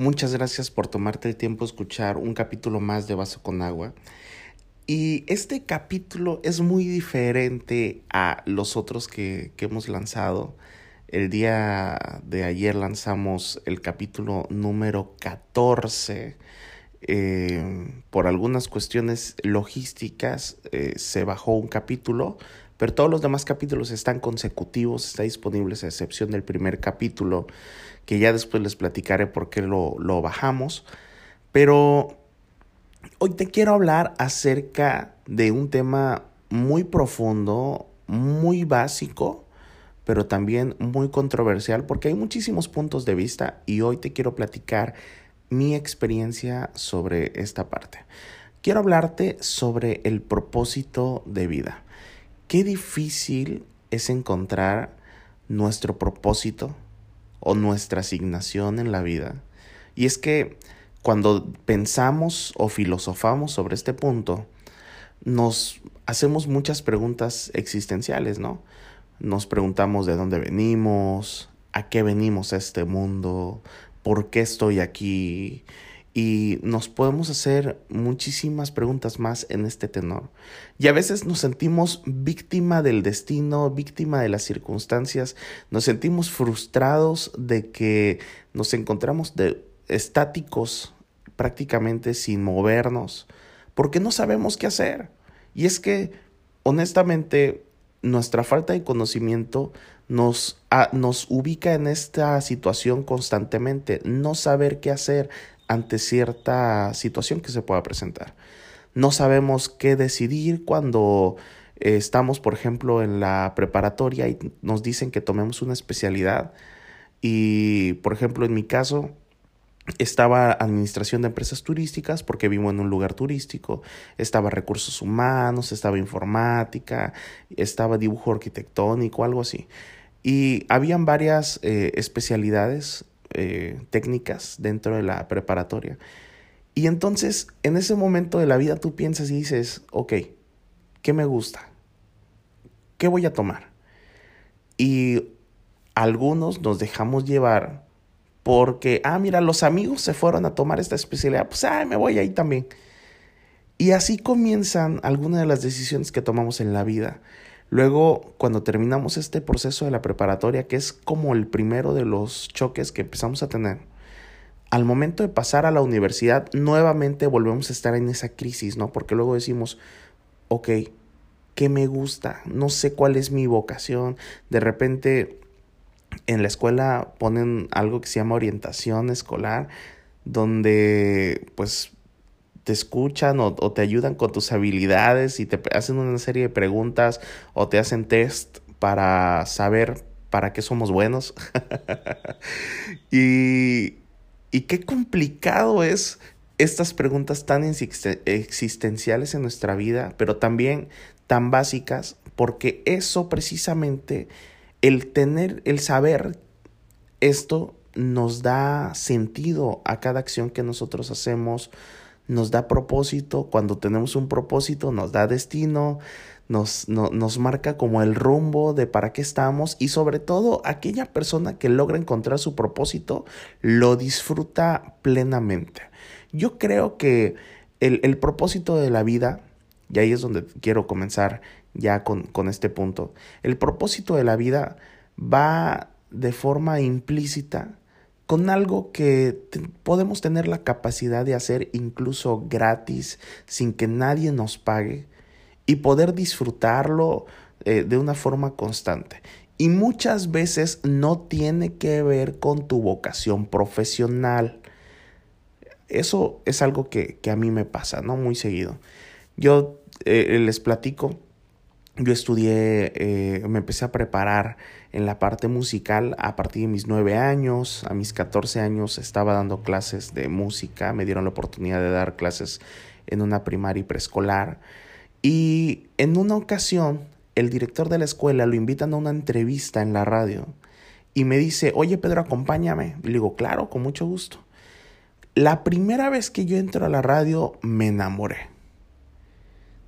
Muchas gracias por tomarte el tiempo de escuchar un capítulo más de Vaso con Agua. Y este capítulo es muy diferente a los otros que, que hemos lanzado. El día de ayer lanzamos el capítulo número 14. Eh, por algunas cuestiones logísticas eh, se bajó un capítulo, pero todos los demás capítulos están consecutivos, está disponibles a excepción del primer capítulo, que ya después les platicaré por qué lo, lo bajamos. Pero hoy te quiero hablar acerca de un tema muy profundo, muy básico, pero también muy controversial, porque hay muchísimos puntos de vista y hoy te quiero platicar mi experiencia sobre esta parte. Quiero hablarte sobre el propósito de vida. Qué difícil es encontrar nuestro propósito o nuestra asignación en la vida. Y es que cuando pensamos o filosofamos sobre este punto, nos hacemos muchas preguntas existenciales, ¿no? Nos preguntamos de dónde venimos, a qué venimos a este mundo, por qué estoy aquí, y nos podemos hacer muchísimas preguntas más en este tenor. Y a veces nos sentimos víctima del destino, víctima de las circunstancias, nos sentimos frustrados de que nos encontramos de estáticos prácticamente sin movernos, porque no sabemos qué hacer. Y es que, honestamente, nuestra falta de conocimiento nos, nos ubica en esta situación constantemente, no saber qué hacer, ante cierta situación que se pueda presentar. No sabemos qué decidir cuando eh, estamos, por ejemplo, en la preparatoria y nos dicen que tomemos una especialidad. Y, por ejemplo, en mi caso, estaba administración de empresas turísticas porque vivo en un lugar turístico, estaba recursos humanos, estaba informática, estaba dibujo arquitectónico, algo así. Y habían varias eh, especialidades eh, técnicas dentro de la preparatoria. Y entonces, en ese momento de la vida tú piensas y dices, ok, ¿qué me gusta? ¿Qué voy a tomar? Y algunos nos dejamos llevar porque, ah, mira, los amigos se fueron a tomar esta especialidad, pues, ah, me voy ahí también. Y así comienzan algunas de las decisiones que tomamos en la vida. Luego, cuando terminamos este proceso de la preparatoria, que es como el primero de los choques que empezamos a tener, al momento de pasar a la universidad, nuevamente volvemos a estar en esa crisis, ¿no? Porque luego decimos, ok, ¿qué me gusta? No sé cuál es mi vocación. De repente, en la escuela ponen algo que se llama orientación escolar, donde pues te escuchan o, te ayudan con tus habilidades y te hacen una serie de preguntas o te hacen test para saber para qué somos buenos. y, y qué complicado es estas preguntas tan existenciales en nuestra vida, pero también tan básicas, porque eso precisamente, el tener, el saber esto nos da sentido a cada acción que nosotros hacemos, nos da propósito, cuando tenemos un propósito nos da destino, nos, nos marca como el rumbo de para qué estamos y sobre todo aquella persona que logra encontrar su propósito lo disfruta plenamente. Yo creo que el, el propósito de la vida, y ahí es donde quiero comenzar ya con, con este punto, el propósito de la vida va de forma implícita con algo que podemos tener la capacidad de hacer incluso gratis, sin que nadie nos pague, y poder disfrutarlo eh, de una forma constante. Y muchas veces no tiene que ver con tu vocación profesional. Eso es algo que, a mí me pasa, ¿no? Muy seguido. Yo eh, les platico yo estudié, eh, me empecé a preparar en la parte musical a partir de mis nueve años. A mis 14 años estaba dando clases de música. Me dieron la oportunidad de dar clases en una primaria y preescolar. Y en una ocasión, el director de la escuela lo invitan a una entrevista en la radio y me dice, oye Pedro, acompáñame. Y le digo, claro, con mucho gusto. La primera vez que yo entro a la radio, me enamoré.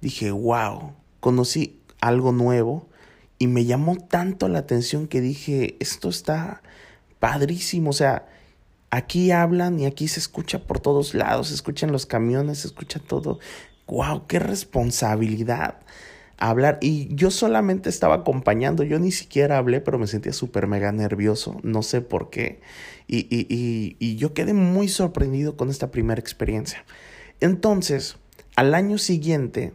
Dije, wow, conocí algo nuevo y me llamó tanto la atención que dije, esto está padrísimo, o sea, Aquí hablan y aquí se escucha por todos lados, se escuchan los camiones, se escucha todo. ¡Wow! ¡Qué responsabilidad! Hablar. Y yo solamente estaba acompañando, yo ni siquiera hablé, pero me sentía súper mega nervioso, no sé por qué. Y, y, y, yo quedé muy sorprendido con esta primera experiencia. Entonces, al año siguiente,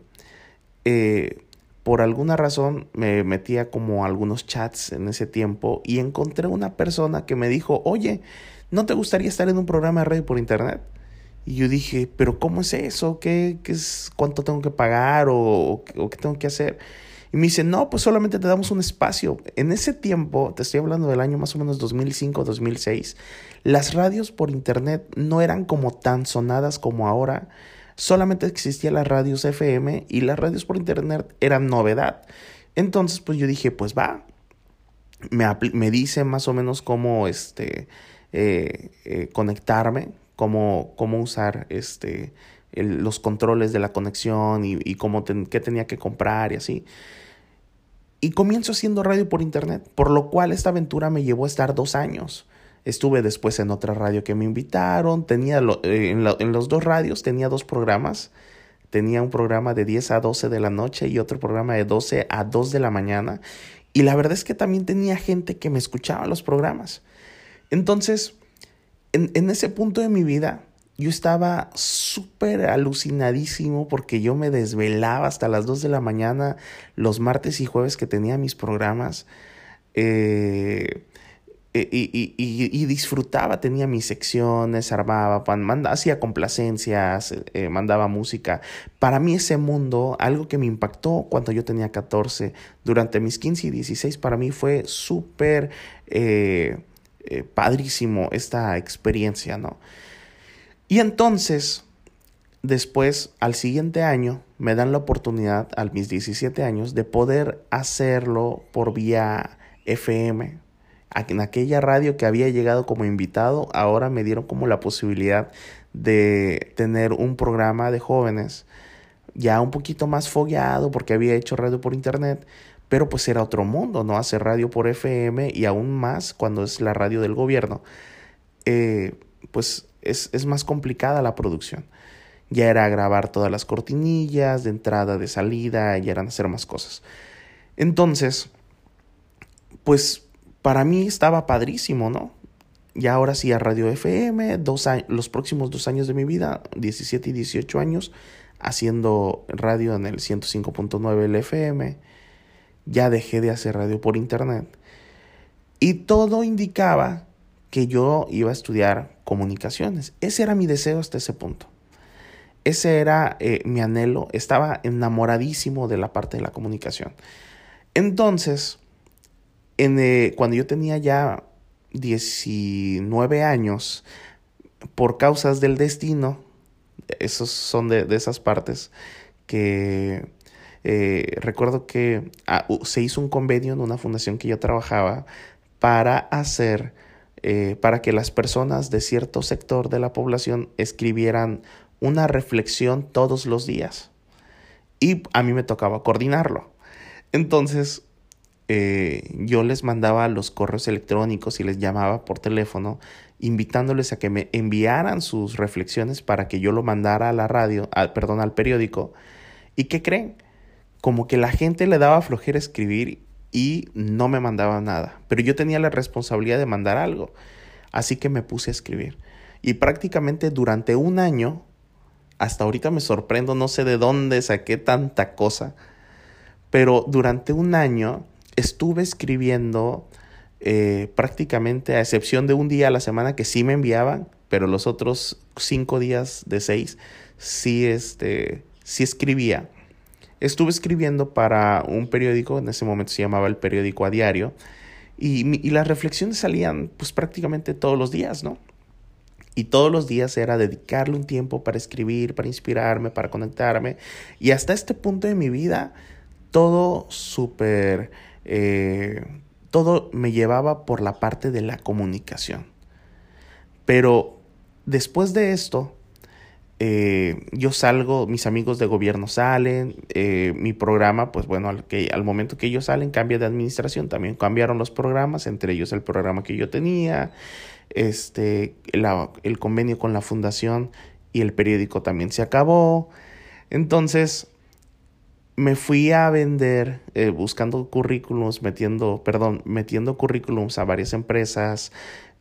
eh, por alguna razón me metía como algunos chats en ese tiempo y encontré una persona que me dijo, oye, ¿no te gustaría estar en un programa de radio por internet? Y yo dije, pero ¿cómo es eso? ¿Qué, qué es, ¿Cuánto tengo que pagar o, o, qué tengo que hacer? Y me dice, no, pues solamente te damos un espacio. En ese tiempo, te estoy hablando del año más o menos 2005, 2006, las radios por internet no eran como tan sonadas como ahora solamente existían las radios FM y las radios por internet eran novedad. Entonces, pues yo dije, pues va. Me, me dice más o menos cómo este, eh, eh, conectarme, cómo, cómo usar este, los controles de la conexión y, y cómo qué tenía que comprar y así. Y comienzo haciendo radio por internet, por lo cual esta aventura me llevó a estar dos años. Estuve después en otra radio que me invitaron. Tenía eh, en, los dos radios tenía dos programas. Tenía un programa de 10 a 12 de la noche y otro programa de 12 a 2 de la mañana. Y la verdad es que también tenía gente que me escuchaba los programas. Entonces, en, en ese punto de mi vida, yo estaba súper alucinadísimo porque yo me desvelaba hasta las 2 de la mañana los martes y jueves que tenía mis programas. Eh, eh, y, disfrutaba, tenía mis secciones, armaba, manda, hacía complacencias, eh, mandaba música. Para mí ese mundo, algo que me impactó cuando yo tenía 14, durante mis 15 y 16, para mí fue súper eh, padrísimo esta experiencia, ¿no? Y entonces, después, al siguiente año, me dan la oportunidad, a mis 17 años, de poder hacerlo por vía FM, en aquella radio que había llegado como invitado, ahora me dieron como la posibilidad de tener un programa de jóvenes ya un poquito más fogueado porque había hecho radio por internet, pero pues era otro mundo, ¿no? Hacer radio por FM y aún más cuando es la radio del gobierno, eh, pues es, es más complicada la producción. Ya era grabar todas las cortinillas de entrada, de salida, ya eran hacer más cosas. Entonces, pues para mí estaba padrísimo, ¿no? Ya ahora sí a Radio FM, dos los próximos dos años de mi vida, 17 y 18 años, haciendo radio en el 105.9 FM. Ya dejé de hacer radio por internet. Y todo indicaba que yo iba a estudiar comunicaciones. Ese era mi deseo hasta ese punto. Ese era eh, mi anhelo. Estaba enamoradísimo de la parte de la comunicación. Entonces, en, cuando yo tenía ya 19 años, por causas del destino, esos son de, esas partes que eh, recuerdo que ah, se hizo un convenio en una fundación que yo trabajaba para hacer, eh, para que las personas de cierto sector de la población escribieran una reflexión todos los días. Y a mí me tocaba coordinarlo. Entonces, eh, yo les mandaba los correos electrónicos y les llamaba por teléfono invitándoles a que me enviaran sus reflexiones para que yo lo mandara a la radio, perdón, al periódico. ¿Y qué creen? Como que la gente le daba flojera escribir y no me mandaba nada, pero yo tenía la responsabilidad de mandar algo, así que me puse a escribir. Y prácticamente durante un año, hasta ahorita me sorprendo, no sé de dónde saqué tanta cosa, pero durante un año estuve escribiendo eh, prácticamente a excepción de un día a la semana que sí me enviaban, pero los otros cinco días de seis sí, este, sí escribía. Estuve escribiendo para un periódico, en ese momento se llamaba el periódico a diario, y, las reflexiones salían pues prácticamente todos los días, ¿no? Y todos los días era dedicarle un tiempo para escribir, para inspirarme, para conectarme. Y hasta este punto de mi vida, todo súper eh, todo me llevaba por la parte de la comunicación. Pero después de esto, eh, yo salgo, mis amigos de gobierno salen, eh, mi programa, pues bueno, al, momento que ellos salen cambia de administración, también cambiaron los programas, entre ellos el programa que yo tenía, este, el convenio con la fundación y el periódico también se acabó. Entonces me fui a vender, eh, buscando currículums, metiendo, perdón, metiendo currículums a varias empresas.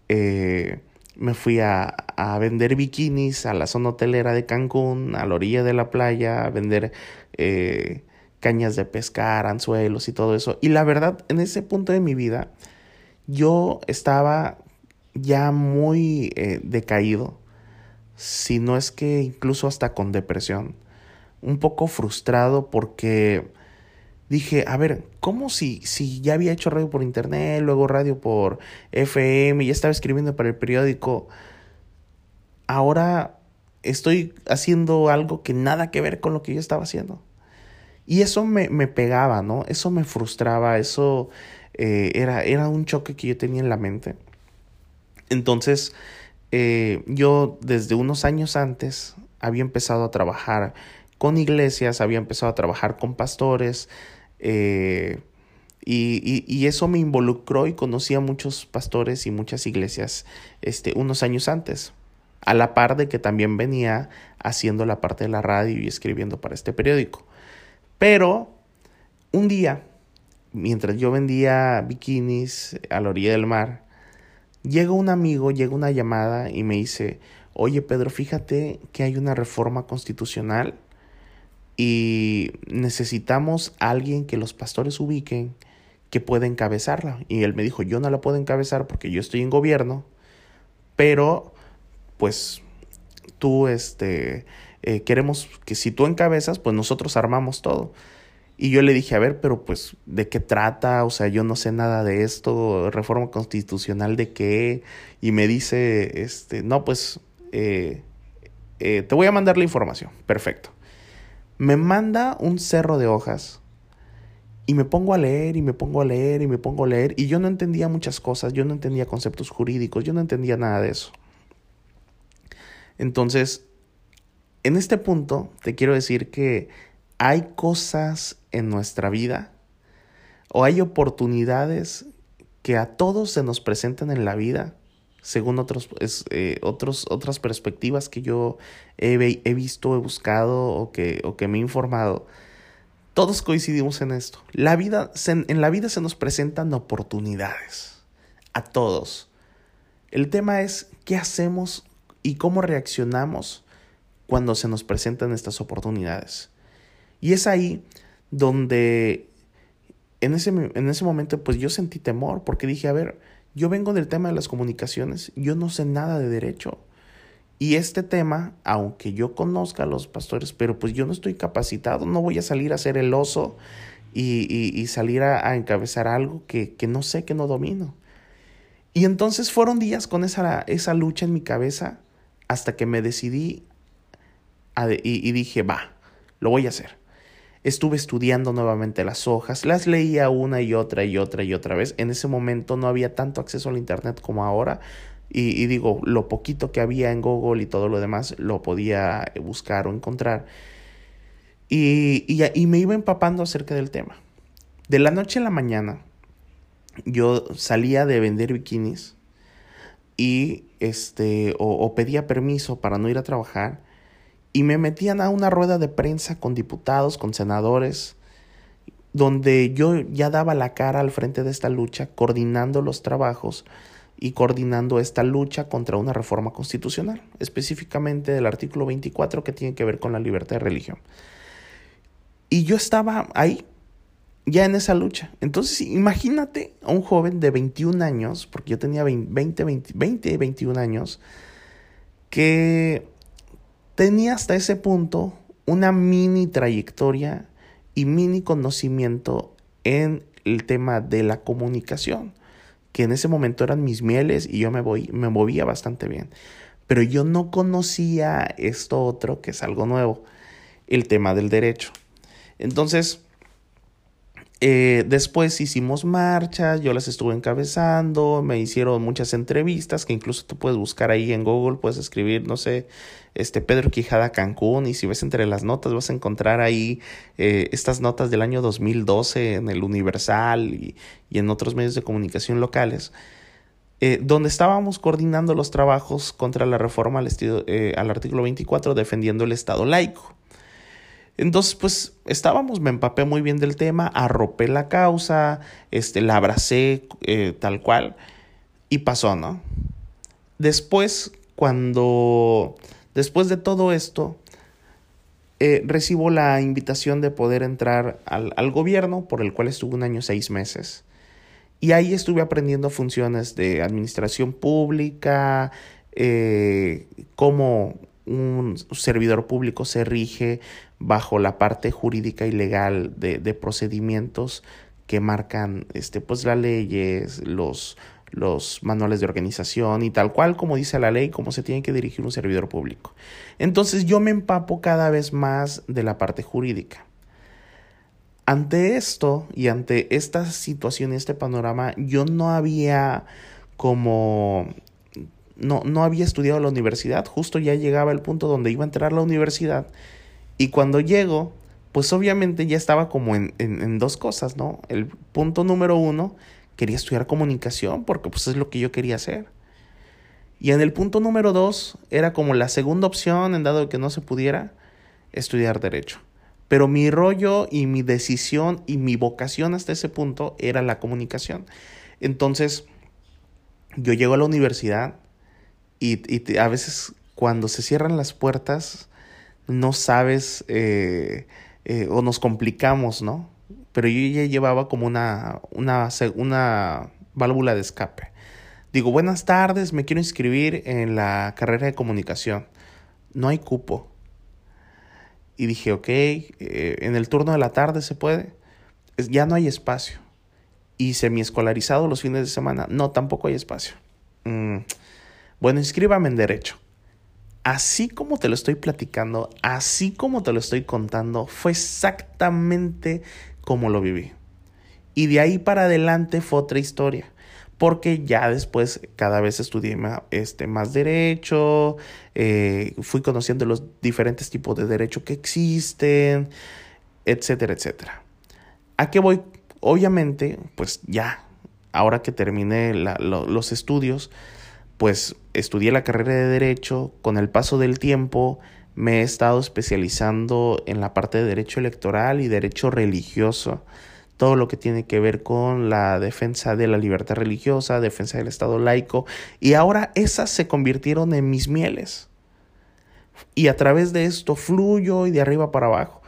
Eh, me fui a, a, vender bikinis a la zona hotelera de Cancún, a la orilla de la playa, a vender eh, cañas de pescar, anzuelos y todo eso. Y la verdad, en ese punto de mi vida, yo estaba ya muy eh, decaído, si no es que incluso hasta con depresión, un poco frustrado porque dije, a ver, ¿cómo si, si ya había hecho radio por internet, luego radio por FM, ya estaba escribiendo para el periódico, ahora estoy haciendo algo que nada que ver con lo que yo estaba haciendo? Y eso me, me pegaba, ¿no? Eso me frustraba, eso eh, era, era un choque que yo tenía en la mente. Entonces, eh, yo desde unos años antes había empezado a trabajar con iglesias, había empezado a trabajar con pastores, eh, y, y, eso me involucró y conocí a muchos pastores y muchas iglesias este, unos años antes, a la par de que también venía haciendo la parte de la radio y escribiendo para este periódico. Pero un día, mientras yo vendía bikinis a la orilla del mar, llega un amigo, llega una llamada y me dice, oye Pedro, fíjate que hay una reforma constitucional y necesitamos a alguien que los pastores ubiquen que pueda encabezarla. Y él me dijo, yo no la puedo encabezar porque yo estoy en gobierno, pero pues tú este eh, queremos que si tú encabezas, pues nosotros armamos todo. Y yo le dije, a ver, pero pues, ¿de qué trata? O sea, yo no sé nada de esto, reforma constitucional de qué. Y me dice, este, no, pues, eh, eh, te voy a mandar la información. Perfecto. Me manda un cerro de hojas y me pongo a leer y me pongo a leer y me pongo a leer. Y yo no entendía muchas cosas, yo no entendía conceptos jurídicos, yo no entendía nada de eso. Entonces, en este punto te quiero decir que hay cosas en nuestra vida o hay oportunidades que a todos se nos presentan en la vida, según otros, eh, otros, otras perspectivas que yo he, he, visto, he buscado o que, o que me he informado. Todos coincidimos en esto. La vida, en la vida se nos presentan oportunidades. A todos. El tema es qué hacemos y cómo reaccionamos cuando se nos presentan estas oportunidades. Y es ahí donde en ese, en ese momento pues yo sentí temor porque dije, a ver, yo vengo del tema de las comunicaciones, yo no sé nada de derecho. Y este tema, aunque yo conozca a los pastores, pero pues yo no estoy capacitado, no voy a salir a ser el oso y, y, salir a, a, encabezar algo que, que, no sé, que no domino. Y entonces fueron días con esa, esa lucha en mi cabeza hasta que me decidí y, dije, va, lo voy a hacer. Estuve estudiando nuevamente las hojas, las leía una y otra y otra y otra vez. En ese momento no había tanto acceso al Internet como ahora. Y, digo, lo poquito que había en Google y todo lo demás lo podía buscar o encontrar. Y, y, me iba empapando acerca del tema. De la noche a la mañana, yo salía de vender bikinis y este, o pedía permiso para no ir a trabajar y me metían a una rueda de prensa con diputados, con senadores, donde yo ya daba la cara al frente de esta lucha, coordinando los trabajos y coordinando esta lucha contra una reforma constitucional, específicamente del artículo 24 que tiene que ver con la libertad de religión. Y yo estaba ahí, ya en esa lucha. Entonces, imagínate a un joven de 21 años, porque yo tenía 20, 20, 20 21 años, que tenía hasta ese punto una mini trayectoria y mini conocimiento en el tema de la comunicación, que en ese momento eran mis mieles y yo me, voy, me movía bastante bien. Pero yo no conocía esto otro, que es algo nuevo, el tema del derecho. Entonces, eh, después hicimos marchas, yo las estuve encabezando, me hicieron muchas entrevistas que incluso tú puedes buscar ahí en Google, puedes escribir, no sé, este Pedro Quijada Cancún y si ves entre las notas vas a encontrar ahí eh, estas notas del año 2012 en el Universal y, en otros medios de comunicación locales, eh, donde estábamos coordinando los trabajos contra la reforma al, al artículo 24 defendiendo el Estado laico. Entonces, pues estábamos, me empapé muy bien del tema, arropé la causa, este, la abracé eh, tal cual y pasó, ¿no? Después, cuando, después de todo esto, eh, recibo la invitación de poder entrar al, al, gobierno, por el cual estuve un año seis meses. Y ahí estuve aprendiendo funciones de administración pública, eh, cómo un servidor público se rige bajo la parte jurídica y legal de, de procedimientos que marcan este, pues, las leyes, los, los manuales de organización y tal cual como dice la ley, cómo se tiene que dirigir un servidor público. Entonces yo me empapo cada vez más de la parte jurídica. Ante esto y ante esta situación este panorama, yo no había como no, no había estudiado la universidad, justo ya llegaba el punto donde iba a entrar a la universidad y cuando llego, pues obviamente ya estaba como en, en, dos cosas, ¿no? El punto número uno, quería estudiar comunicación porque pues es lo que yo quería hacer. Y en el punto número dos era como la segunda opción, en dado que no se pudiera, estudiar derecho. Pero mi rollo y mi decisión y mi vocación hasta ese punto era la comunicación. Entonces, yo llego a la universidad y, y a veces cuando se cierran las puertas, no sabes eh, eh, o nos complicamos, ¿no? Pero yo ya llevaba como una, una, una válvula de escape. Digo, buenas tardes, me quiero inscribir en la carrera de comunicación. No hay cupo. Y dije, ok, eh, en el turno de la tarde se puede. Ya no hay espacio. Y semi-escolarizado los fines de semana. No, tampoco hay espacio. Mm. Bueno, inscríbame en Derecho así como te lo estoy platicando, así como te lo estoy contando, fue exactamente como lo viví. Y de ahí para adelante fue otra historia. Porque ya después cada vez estudié más, este, más derecho, eh, fui conociendo los diferentes tipos de derecho que existen, etcétera, etcétera. ¿A qué voy? Obviamente, pues ya, ahora que terminé los estudios, pues estudié la carrera de derecho, con el paso del tiempo me he estado especializando en la parte de derecho electoral y derecho religioso, todo lo que tiene que ver con la defensa de la libertad religiosa, defensa del Estado laico, y ahora esas se convirtieron en mis mieles. Y a través de esto fluyo y de arriba para abajo.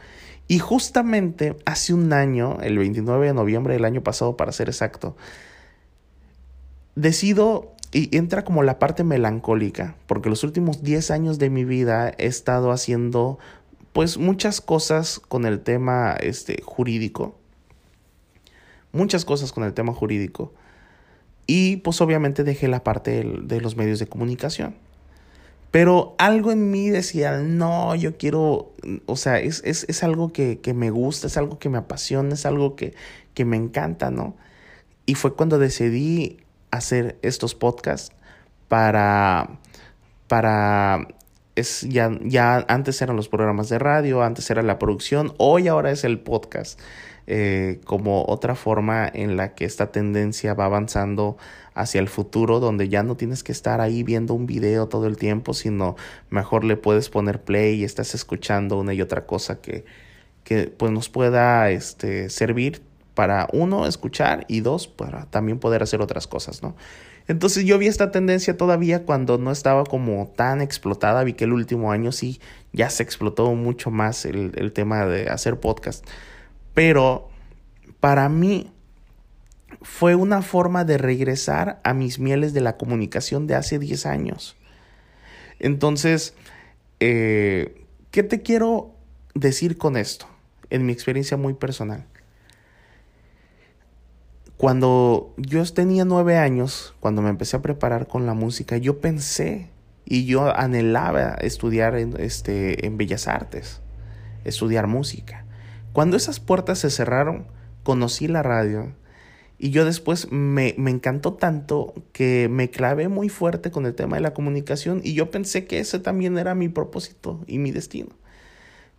Y justamente hace un año, el 29 de noviembre del año pasado para ser exacto, decido y entra como la parte melancólica, porque los últimos 10 años de mi vida he estado haciendo pues muchas cosas con el tema este, jurídico. Muchas cosas con el tema jurídico. Y pues obviamente dejé la parte de, los medios de comunicación. Pero algo en mí decía, no, yo quiero, o sea, es, es, es algo que, que, me gusta, es algo que me apasiona, es algo que, que me encanta, ¿no? Y fue cuando decidí hacer estos podcasts para, para es ya, ya antes eran los programas de radio, antes era la producción, hoy ahora es el podcast, eh, como otra forma en la que esta tendencia va avanzando hacia el futuro, donde ya no tienes que estar ahí viendo un video todo el tiempo, sino mejor le puedes poner play y estás escuchando una y otra cosa que, que pues nos pueda este, servir para uno escuchar y dos para también poder hacer otras cosas, ¿no? Entonces yo vi esta tendencia todavía cuando no estaba como tan explotada, vi que el último año sí ya se explotó mucho más el, tema de hacer podcast, pero para mí fue una forma de regresar a mis mieles de la comunicación de hace 10 años. Entonces, eh, ¿qué te quiero decir con esto? En mi experiencia muy personal. Cuando yo tenía nueve años, cuando me empecé a preparar con la música, yo pensé y yo anhelaba estudiar en, este, en Bellas Artes, estudiar música. Cuando esas puertas se cerraron, conocí la radio y yo después me, me encantó tanto que me clavé muy fuerte con el tema de la comunicación y yo pensé que ese también era mi propósito y mi destino.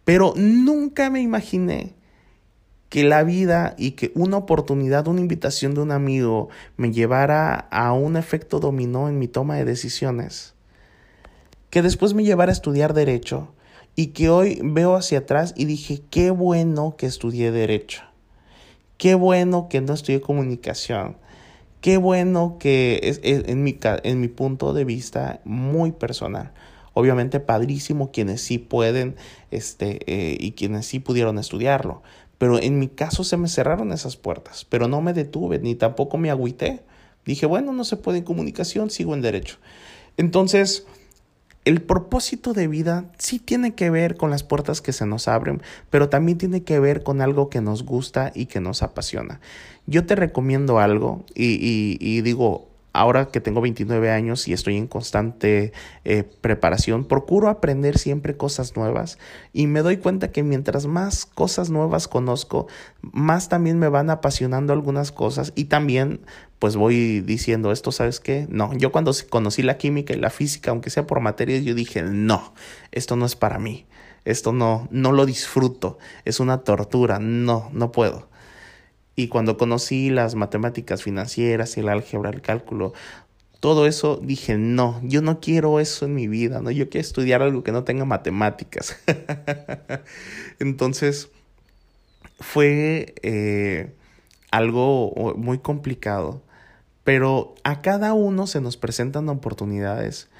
Pero nunca me imaginé que la vida y que una oportunidad, una invitación de un amigo me llevara a un efecto dominó en mi toma de decisiones, que después me llevara a estudiar derecho y que hoy veo hacia atrás y dije, qué bueno que estudié derecho, qué bueno que no estudié comunicación, qué bueno que es, en, mi, en mi punto de vista muy personal. Obviamente padrísimo quienes sí pueden este, eh, y quienes sí pudieron estudiarlo. Pero en mi caso se me cerraron esas puertas, pero no me detuve ni tampoco me agüité. Dije, bueno, no se puede en comunicación, sigo en derecho. Entonces, el propósito de vida sí tiene que ver con las puertas que se nos abren, pero también tiene que ver con algo que nos gusta y que nos apasiona. Yo te recomiendo algo y, y, y digo, ahora que tengo 29 años y estoy en constante eh, preparación, procuro aprender siempre cosas nuevas y me doy cuenta que mientras más cosas nuevas conozco, más también me van apasionando algunas cosas y también pues voy diciendo esto, ¿sabes qué? No, yo cuando conocí la química y la física, aunque sea por materias, yo dije, no, esto no es para mí, esto no, no lo disfruto, es una tortura, no, no puedo. Y cuando conocí las matemáticas financieras, el álgebra, el cálculo, todo eso dije, no, yo no quiero eso en mi vida, no, yo quiero estudiar algo que no tenga matemáticas. Entonces, fue eh, algo muy complicado, pero a cada uno se nos presentan oportunidades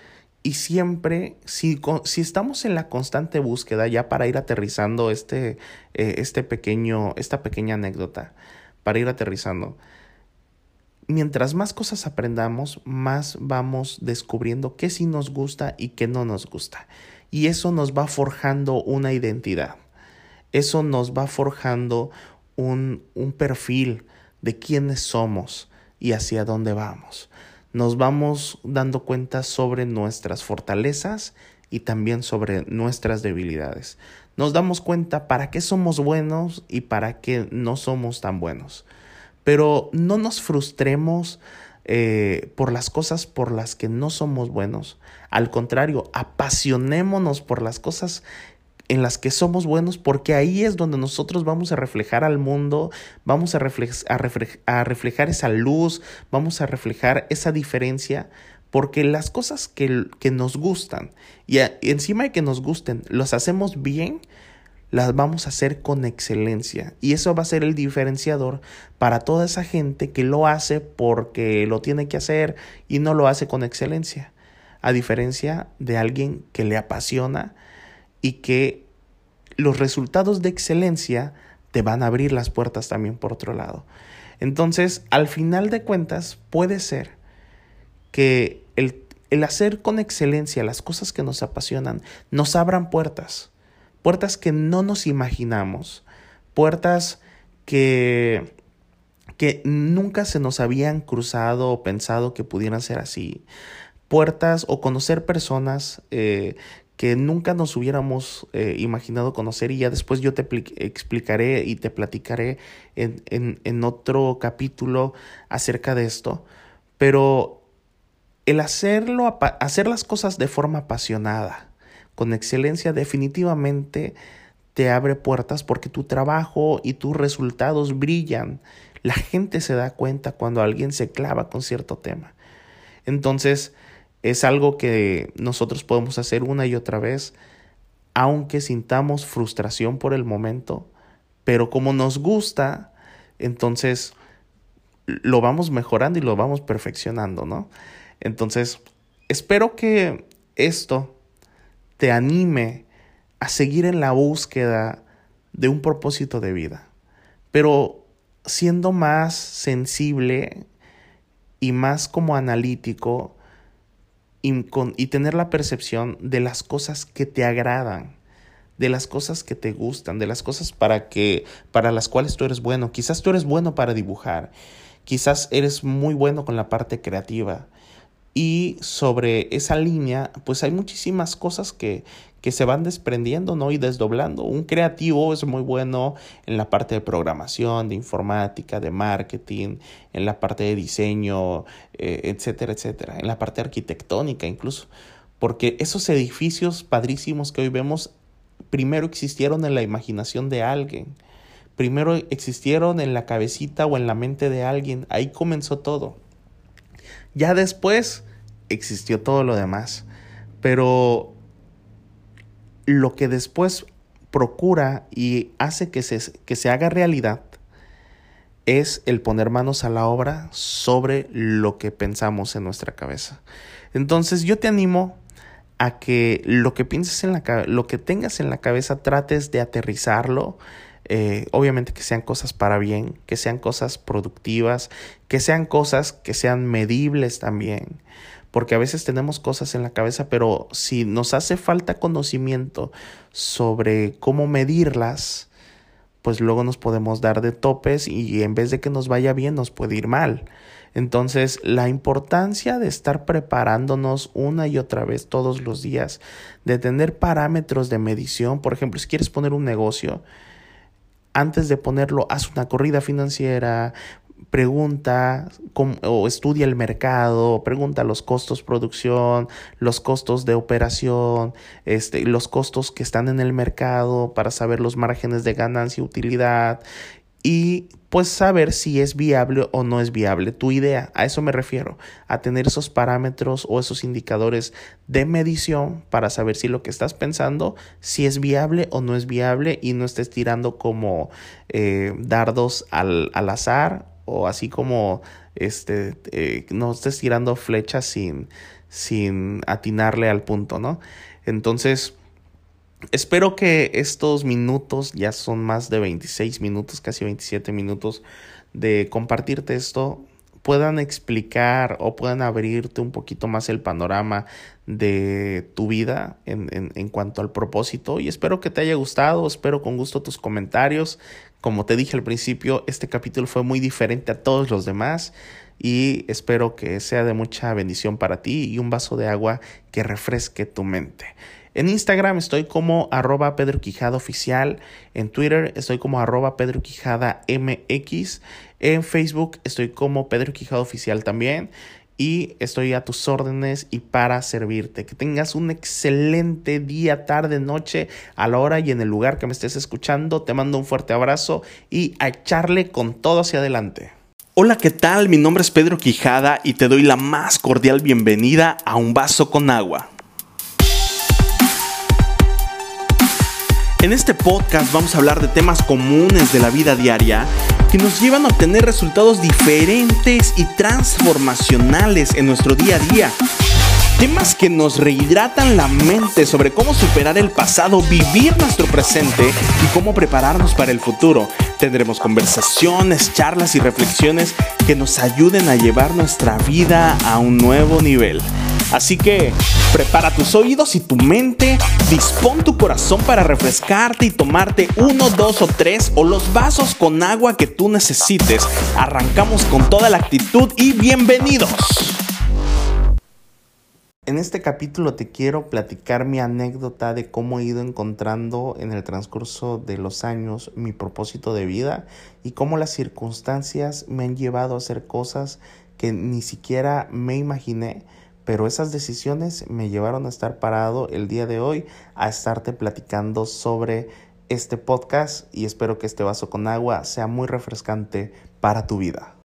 y siempre, si, si estamos en la constante búsqueda, ya para ir aterrizando este, eh, este pequeño, esta pequeña anécdota, para ir aterrizando. Mientras más cosas aprendamos, más vamos descubriendo qué sí nos gusta y qué no nos gusta. Y eso nos va forjando una identidad. Eso nos va forjando un, un perfil de quiénes somos y hacia dónde vamos. Nos vamos dando cuenta sobre nuestras fortalezas y también sobre nuestras debilidades nos damos cuenta para qué somos buenos y para qué no somos tan buenos. Pero no nos frustremos eh, por las cosas por las que no somos buenos. Al contrario, apasionémonos por las cosas en las que somos buenos, porque ahí es donde nosotros vamos a reflejar al mundo, vamos a, a reflejar esa luz, vamos a reflejar esa diferencia, porque las cosas que, que nos gustan y, encima de que nos gusten, los hacemos bien, las vamos a hacer con excelencia. Y eso va a ser el diferenciador para toda esa gente que lo hace porque lo tiene que hacer y no lo hace con excelencia. A diferencia de alguien que le apasiona y que los resultados de excelencia te van a abrir las puertas también por otro lado. Entonces, al final de cuentas, puede ser que el, el hacer con excelencia las cosas que nos apasionan nos abran puertas, puertas que no nos imaginamos, puertas que, que nunca se nos habían cruzado o pensado que pudieran ser así, puertas o conocer personas eh, que nunca nos hubiéramos eh, imaginado conocer y ya después yo te explicaré y te platicaré en, en, en otro capítulo acerca de esto. Pero el hacerlo, hacer las cosas de forma apasionada, con excelencia, definitivamente te abre puertas porque tu trabajo y tus resultados brillan. La gente se da cuenta cuando alguien se clava con cierto tema. Entonces, es algo que nosotros podemos hacer una y otra vez, aunque sintamos frustración por el momento, pero como nos gusta, entonces lo vamos mejorando y lo vamos perfeccionando, ¿no? Entonces, espero que esto te anime a seguir en la búsqueda de un propósito de vida, pero siendo más sensible y más como analítico y, y tener la percepción de las cosas que te agradan de las cosas que te gustan, de las cosas para que para las cuales tú eres bueno. Quizás tú eres bueno para dibujar, quizás eres muy bueno con la parte creativa, y sobre esa línea, pues hay muchísimas cosas que, que se van desprendiendo, ¿no? Y desdoblando. Un creativo es muy bueno en la parte de programación, de informática, de marketing, en la parte de diseño, eh, etcétera, etcétera. En la parte arquitectónica incluso. Porque esos edificios padrísimos que hoy vemos, primero existieron en la imaginación de alguien primero existieron en la cabecita o en la mente de alguien, ahí comenzó todo. Ya después existió todo lo demás, pero lo que después procura y hace que se, que se haga realidad es el poner manos a la obra sobre lo que pensamos en nuestra cabeza. Entonces yo te animo a que lo que pienses en la lo que tengas en la cabeza trates de aterrizarlo. Eh, obviamente que sean cosas para bien, que sean cosas productivas, que sean cosas que sean medibles también. Porque a veces tenemos cosas en la cabeza, pero si nos hace falta conocimiento sobre cómo medirlas, pues luego nos podemos dar de topes y en vez de que nos vaya bien nos puede ir mal. Entonces, la importancia de estar preparándonos una y otra vez todos los días, de tener parámetros de medición, por ejemplo, si quieres poner un negocio, antes de ponerlo, haz una corrida financiera, pregunta o estudia el mercado, pregunta los costos producción, los costos de operación, este, los costos que están en el mercado para saber los márgenes de ganancia y utilidad y pues saber si es viable o no es viable tu idea. A eso me refiero, a tener esos parámetros o esos indicadores de medición para saber si lo que estás pensando, si es viable o no es viable y no estés tirando como eh, dardos al, al azar o así como este, eh, no estés tirando flechas sin, sin atinarle al punto, ¿no? Entonces, espero que estos minutos, ya son más de 26 minutos, casi 27 minutos de compartirte esto, puedan explicar o puedan abrirte un poquito más el panorama de tu vida en, en, en, cuanto al propósito y espero que te haya gustado, espero con gusto tus comentarios. Como te dije al principio, este capítulo fue muy diferente a todos los demás y espero que sea de mucha bendición para ti y un vaso de agua que refresque tu mente. En Instagram estoy como arroba Pedro Quijada Oficial. En Twitter estoy como arroba Pedro Quijada MX. En Facebook estoy como Pedro Quijada Oficial también. Y estoy a tus órdenes y para servirte. Que tengas un excelente día, tarde, noche, a la hora y en el lugar que me estés escuchando. Te mando un fuerte abrazo y a echarle con todo hacia adelante. Hola, ¿qué tal? Mi nombre es Pedro Quijada y te doy la más cordial bienvenida a Un Vaso con Agua. En este podcast vamos a hablar de temas comunes de la vida diaria que nos llevan a obtener resultados diferentes y transformacionales en nuestro día a día. Temas que nos rehidratan la mente sobre cómo superar el pasado, vivir nuestro presente y cómo prepararnos para el futuro. Tendremos conversaciones, charlas y reflexiones que nos ayuden a llevar nuestra vida a un nuevo nivel. Así que prepara tus oídos y tu mente, dispón tu corazón para refrescarte y tomarte uno, dos o tres o los vasos con agua que tú necesites. Arrancamos con toda la actitud y bienvenidos. En este capítulo te quiero platicar mi anécdota de cómo he ido encontrando en el transcurso de los años mi propósito de vida y cómo las circunstancias me han llevado a hacer cosas que ni siquiera me imaginé pero esas decisiones me llevaron a estar parado el día de hoy, a estarte platicando sobre este podcast y espero que este vaso con agua sea muy refrescante para tu vida.